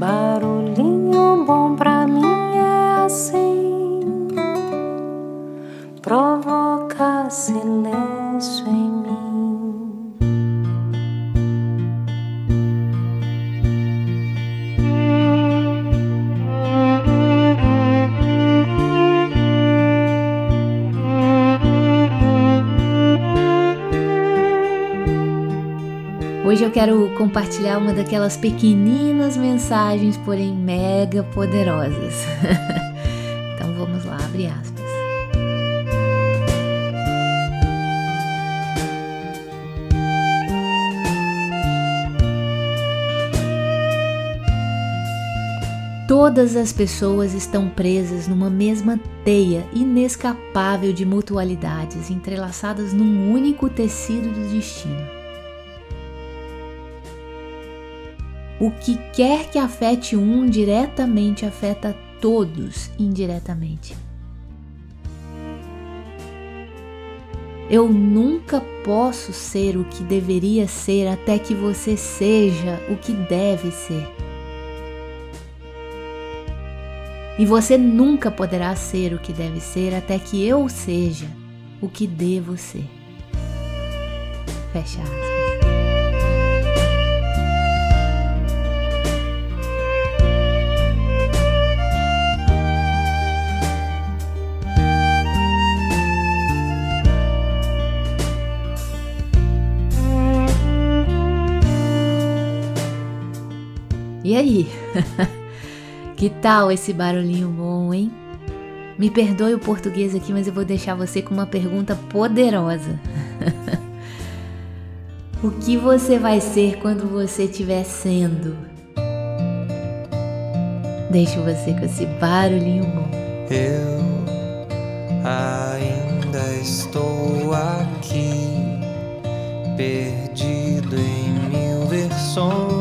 Barulhinho bom pra Hoje eu quero compartilhar uma daquelas pequeninas mensagens, porém mega poderosas. então vamos lá, abre aspas. Todas as pessoas estão presas numa mesma teia inescapável de mutualidades entrelaçadas num único tecido do destino. O que quer que afete um diretamente afeta todos indiretamente. Eu nunca posso ser o que deveria ser até que você seja o que deve ser. E você nunca poderá ser o que deve ser até que eu seja o que devo ser. Fecha aspas. E aí? que tal esse barulhinho bom, hein? Me perdoe o português aqui, mas eu vou deixar você com uma pergunta poderosa. o que você vai ser quando você estiver sendo? Deixo você com esse barulhinho bom. Eu ainda estou aqui, perdido em mil versões